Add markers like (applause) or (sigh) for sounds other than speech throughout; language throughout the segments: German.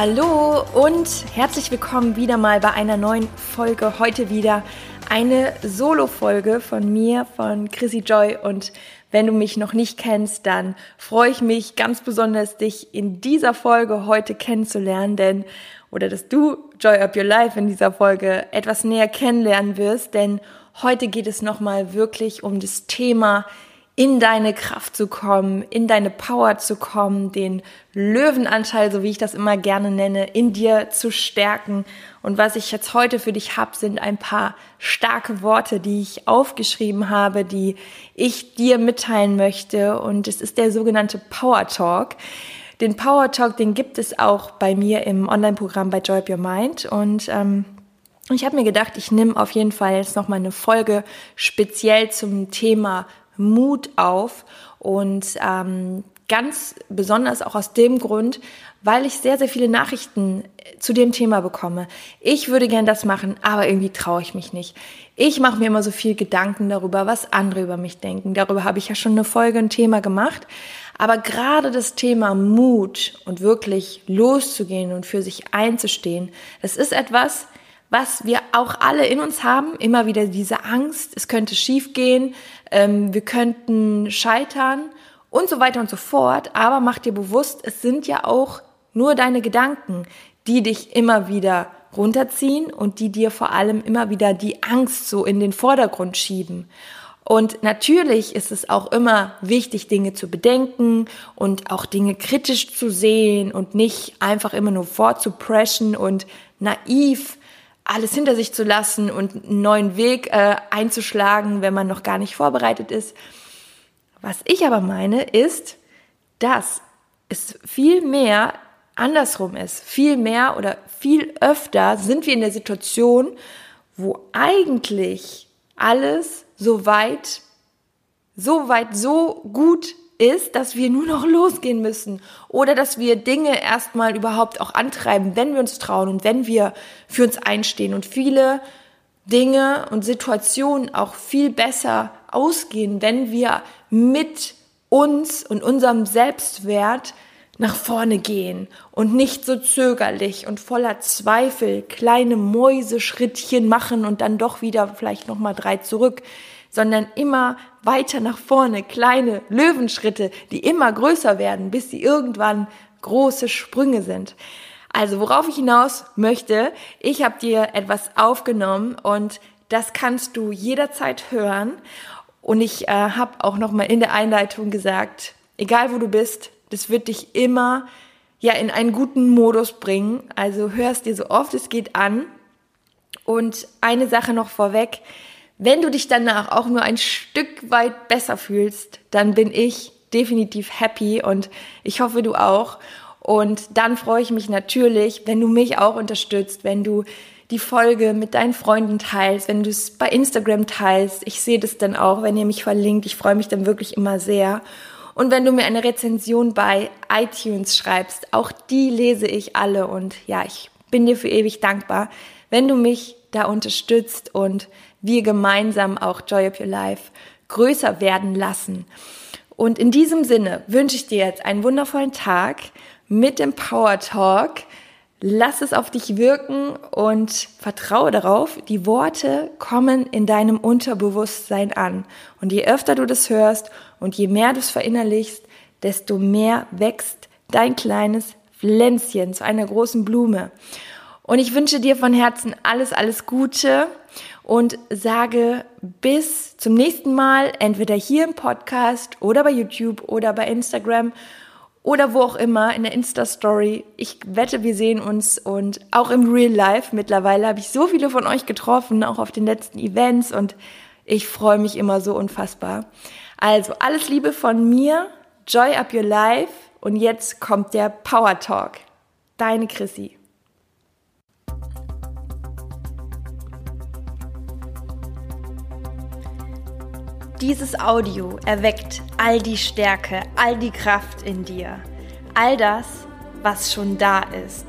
Hallo und herzlich willkommen wieder mal bei einer neuen Folge. Heute wieder eine Solo-Folge von mir, von Chrissy Joy. Und wenn du mich noch nicht kennst, dann freue ich mich ganz besonders, dich in dieser Folge heute kennenzulernen, denn oder dass du Joy Up Your Life in dieser Folge etwas näher kennenlernen wirst, denn heute geht es nochmal wirklich um das Thema in deine Kraft zu kommen, in deine Power zu kommen, den Löwenanteil, so wie ich das immer gerne nenne, in dir zu stärken. Und was ich jetzt heute für dich habe, sind ein paar starke Worte, die ich aufgeschrieben habe, die ich dir mitteilen möchte. Und es ist der sogenannte Power Talk. Den Power Talk, den gibt es auch bei mir im Online-Programm bei Joy Up Your Mind. Und ähm, ich habe mir gedacht, ich nehme auf jeden Fall jetzt noch mal eine Folge speziell zum Thema Mut auf und ähm, ganz besonders auch aus dem Grund, weil ich sehr, sehr viele Nachrichten zu dem Thema bekomme. Ich würde gern das machen, aber irgendwie traue ich mich nicht. Ich mache mir immer so viel Gedanken darüber, was andere über mich denken. Darüber habe ich ja schon eine Folge, ein Thema gemacht. Aber gerade das Thema Mut und wirklich loszugehen und für sich einzustehen, das ist etwas, was wir auch alle in uns haben, immer wieder diese Angst, es könnte schiefgehen, ähm, wir könnten scheitern und so weiter und so fort. Aber mach dir bewusst, es sind ja auch nur deine Gedanken, die dich immer wieder runterziehen und die dir vor allem immer wieder die Angst so in den Vordergrund schieben. Und natürlich ist es auch immer wichtig, Dinge zu bedenken und auch Dinge kritisch zu sehen und nicht einfach immer nur vorzupreschen und naiv alles hinter sich zu lassen und einen neuen Weg äh, einzuschlagen, wenn man noch gar nicht vorbereitet ist. Was ich aber meine, ist, dass es viel mehr andersrum ist. Viel mehr oder viel öfter sind wir in der Situation, wo eigentlich alles so weit, so weit, so gut ist, dass wir nur noch (laughs) losgehen müssen oder dass wir Dinge erstmal überhaupt auch antreiben, wenn wir uns trauen und wenn wir für uns einstehen und viele Dinge und Situationen auch viel besser ausgehen, wenn wir mit uns und unserem Selbstwert nach vorne gehen und nicht so zögerlich und voller Zweifel kleine Mäuseschrittchen machen und dann doch wieder vielleicht noch mal drei zurück sondern immer weiter nach vorne, kleine Löwenschritte, die immer größer werden, bis sie irgendwann große Sprünge sind. Also worauf ich hinaus möchte, ich habe dir etwas aufgenommen und das kannst du jederzeit hören. Und ich äh, habe auch noch mal in der Einleitung gesagt, egal wo du bist, das wird dich immer ja in einen guten Modus bringen. Also hörst dir so oft es geht an. Und eine Sache noch vorweg, wenn du dich danach auch nur ein Stück weit besser fühlst, dann bin ich definitiv happy und ich hoffe du auch. Und dann freue ich mich natürlich, wenn du mich auch unterstützt, wenn du die Folge mit deinen Freunden teilst, wenn du es bei Instagram teilst. Ich sehe das dann auch, wenn ihr mich verlinkt. Ich freue mich dann wirklich immer sehr. Und wenn du mir eine Rezension bei iTunes schreibst, auch die lese ich alle und ja, ich bin dir für ewig dankbar, wenn du mich da unterstützt und wir gemeinsam auch Joy of Your Life größer werden lassen. Und in diesem Sinne wünsche ich dir jetzt einen wundervollen Tag mit dem Power Talk. Lass es auf dich wirken und vertraue darauf, die Worte kommen in deinem Unterbewusstsein an. Und je öfter du das hörst und je mehr du es verinnerlichst, desto mehr wächst dein kleines Pflänzchen zu einer großen Blume. Und ich wünsche dir von Herzen alles, alles Gute und sage bis zum nächsten Mal, entweder hier im Podcast oder bei YouTube oder bei Instagram oder wo auch immer in der Insta-Story. Ich wette, wir sehen uns und auch im Real Life. Mittlerweile habe ich so viele von euch getroffen, auch auf den letzten Events und ich freue mich immer so unfassbar. Also alles Liebe von mir, Joy Up Your Life und jetzt kommt der Power Talk. Deine Chrissy. Dieses Audio erweckt all die Stärke, all die Kraft in dir, all das, was schon da ist.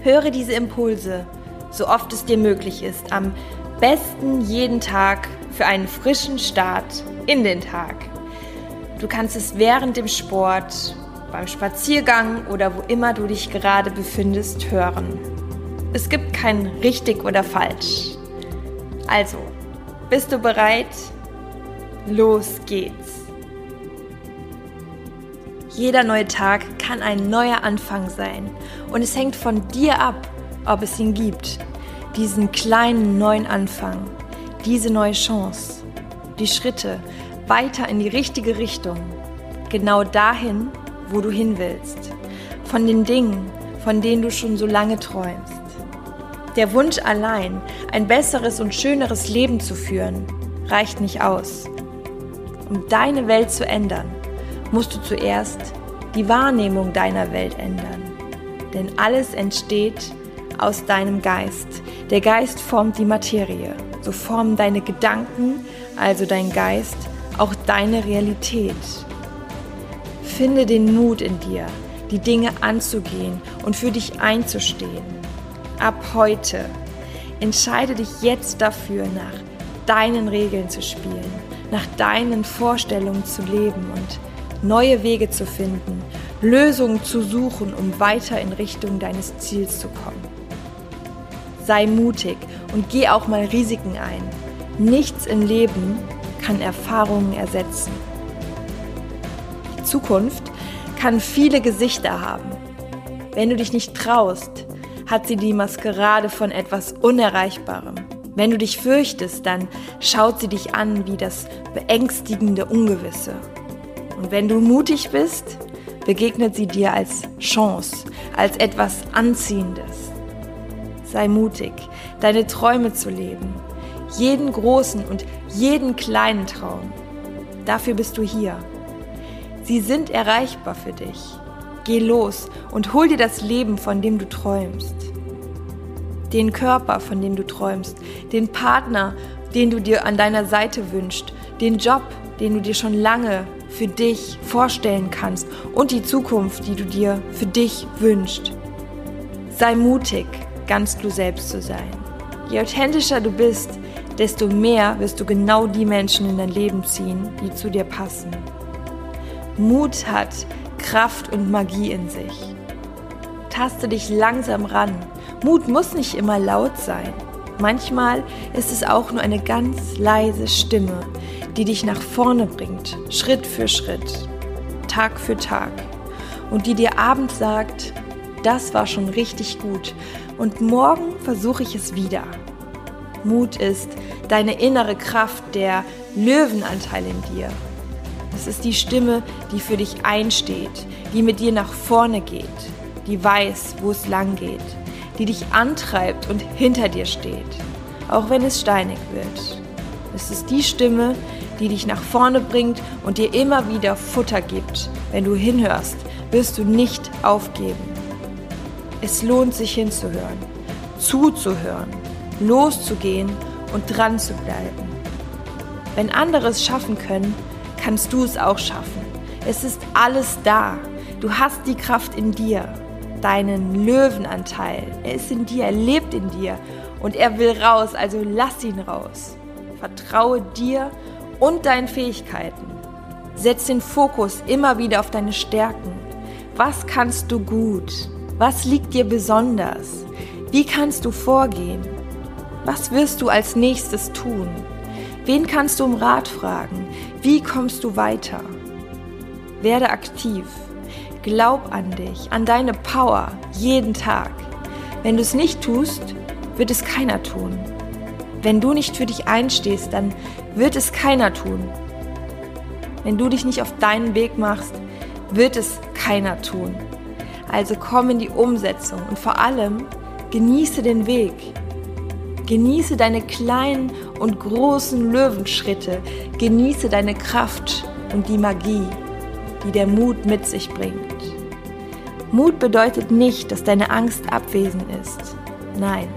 Höre diese Impulse, so oft es dir möglich ist, am besten jeden Tag für einen frischen Start in den Tag. Du kannst es während dem Sport, beim Spaziergang oder wo immer du dich gerade befindest hören. Es gibt kein richtig oder falsch. Also, bist du bereit? Los geht's! Jeder neue Tag kann ein neuer Anfang sein und es hängt von dir ab, ob es ihn gibt. Diesen kleinen neuen Anfang, diese neue Chance, die Schritte weiter in die richtige Richtung, genau dahin, wo du hin willst, von den Dingen, von denen du schon so lange träumst. Der Wunsch allein, ein besseres und schöneres Leben zu führen, reicht nicht aus. Um deine Welt zu ändern, musst du zuerst die Wahrnehmung deiner Welt ändern. Denn alles entsteht aus deinem Geist. Der Geist formt die Materie. So formen deine Gedanken, also dein Geist, auch deine Realität. Finde den Mut in dir, die Dinge anzugehen und für dich einzustehen ab heute. Entscheide dich jetzt dafür, nach deinen Regeln zu spielen, nach deinen Vorstellungen zu leben und neue Wege zu finden, Lösungen zu suchen, um weiter in Richtung deines Ziels zu kommen. Sei mutig und geh auch mal Risiken ein. Nichts im Leben kann Erfahrungen ersetzen. Die Zukunft kann viele Gesichter haben. Wenn du dich nicht traust, hat sie die Maskerade von etwas Unerreichbarem. Wenn du dich fürchtest, dann schaut sie dich an wie das beängstigende Ungewisse. Und wenn du mutig bist, begegnet sie dir als Chance, als etwas Anziehendes. Sei mutig, deine Träume zu leben, jeden großen und jeden kleinen Traum. Dafür bist du hier. Sie sind erreichbar für dich. Geh los und hol dir das Leben, von dem du träumst. Den Körper, von dem du träumst. Den Partner, den du dir an deiner Seite wünschst. Den Job, den du dir schon lange für dich vorstellen kannst. Und die Zukunft, die du dir für dich wünschst. Sei mutig, ganz du selbst zu sein. Je authentischer du bist, desto mehr wirst du genau die Menschen in dein Leben ziehen, die zu dir passen. Mut hat Kraft und Magie in sich. Taste dich langsam ran. Mut muss nicht immer laut sein. Manchmal ist es auch nur eine ganz leise Stimme, die dich nach vorne bringt, Schritt für Schritt, Tag für Tag. Und die dir abends sagt, das war schon richtig gut und morgen versuche ich es wieder. Mut ist deine innere Kraft, der Löwenanteil in dir, es ist die Stimme, die für dich einsteht, die mit dir nach vorne geht, die weiß, wo es lang geht, die dich antreibt und hinter dir steht, auch wenn es steinig wird. Es ist die Stimme, die dich nach vorne bringt und dir immer wieder Futter gibt. Wenn du hinhörst, wirst du nicht aufgeben. Es lohnt sich hinzuhören, zuzuhören, loszugehen und dran zu bleiben. Wenn andere es schaffen können, kannst du es auch schaffen. Es ist alles da. Du hast die Kraft in dir, deinen Löwenanteil. Er ist in dir, er lebt in dir und er will raus, also lass ihn raus. Vertraue dir und deinen Fähigkeiten. Setz den Fokus immer wieder auf deine Stärken. Was kannst du gut? Was liegt dir besonders? Wie kannst du vorgehen? Was wirst du als nächstes tun? Wen kannst du um Rat fragen? Wie kommst du weiter? Werde aktiv. Glaub an dich, an deine Power jeden Tag. Wenn du es nicht tust, wird es keiner tun. Wenn du nicht für dich einstehst, dann wird es keiner tun. Wenn du dich nicht auf deinen Weg machst, wird es keiner tun. Also komm in die Umsetzung und vor allem genieße den Weg. Genieße deine kleinen und großen Löwenschritte. Genieße deine Kraft und die Magie, die der Mut mit sich bringt. Mut bedeutet nicht, dass deine Angst abwesend ist. Nein,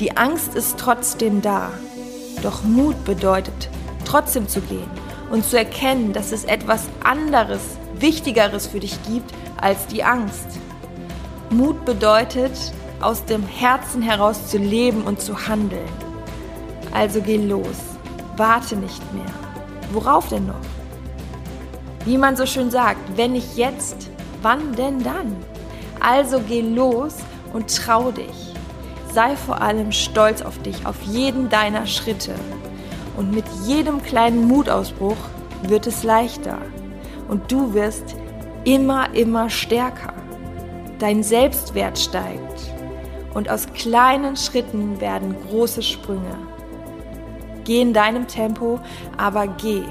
die Angst ist trotzdem da. Doch Mut bedeutet trotzdem zu gehen und zu erkennen, dass es etwas anderes, Wichtigeres für dich gibt als die Angst. Mut bedeutet, aus dem Herzen heraus zu leben und zu handeln. Also geh los, warte nicht mehr. Worauf denn noch? Wie man so schön sagt, wenn nicht jetzt, wann denn dann? Also geh los und trau dich. Sei vor allem stolz auf dich, auf jeden deiner Schritte. Und mit jedem kleinen Mutausbruch wird es leichter. Und du wirst immer, immer stärker. Dein Selbstwert steigt. Und aus kleinen Schritten werden große Sprünge. Geh in deinem Tempo, aber geh.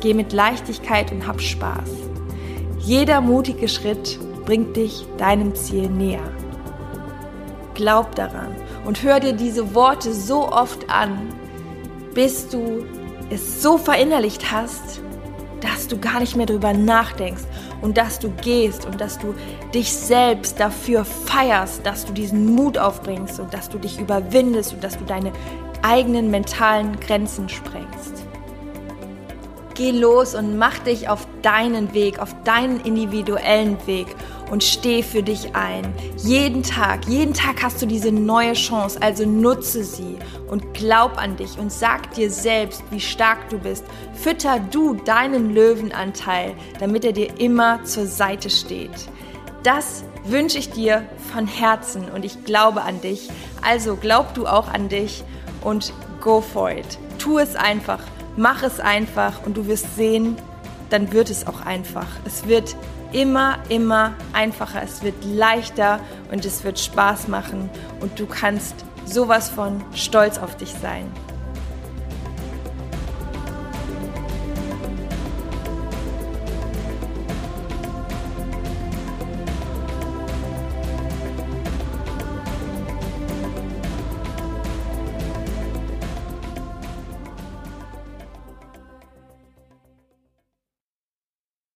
Geh mit Leichtigkeit und hab Spaß. Jeder mutige Schritt bringt dich deinem Ziel näher. Glaub daran und hör dir diese Worte so oft an, bis du es so verinnerlicht hast, dass du gar nicht mehr drüber nachdenkst und dass du gehst und dass du dich selbst dafür feierst, dass du diesen Mut aufbringst und dass du dich überwindest und dass du deine eigenen mentalen Grenzen sprengst. Geh los und mach dich auf deinen Weg, auf deinen individuellen Weg und steh für dich ein. Jeden Tag, jeden Tag hast du diese neue Chance, also nutze sie und glaub an dich und sag dir selbst, wie stark du bist. Fütter du deinen Löwenanteil, damit er dir immer zur Seite steht. Das wünsche ich dir von Herzen und ich glaube an dich. Also glaub du auch an dich und go for it. Tu es einfach, mach es einfach und du wirst sehen, dann wird es auch einfach. Es wird immer, immer einfacher, es wird leichter und es wird Spaß machen und du kannst sowas von stolz auf dich sein.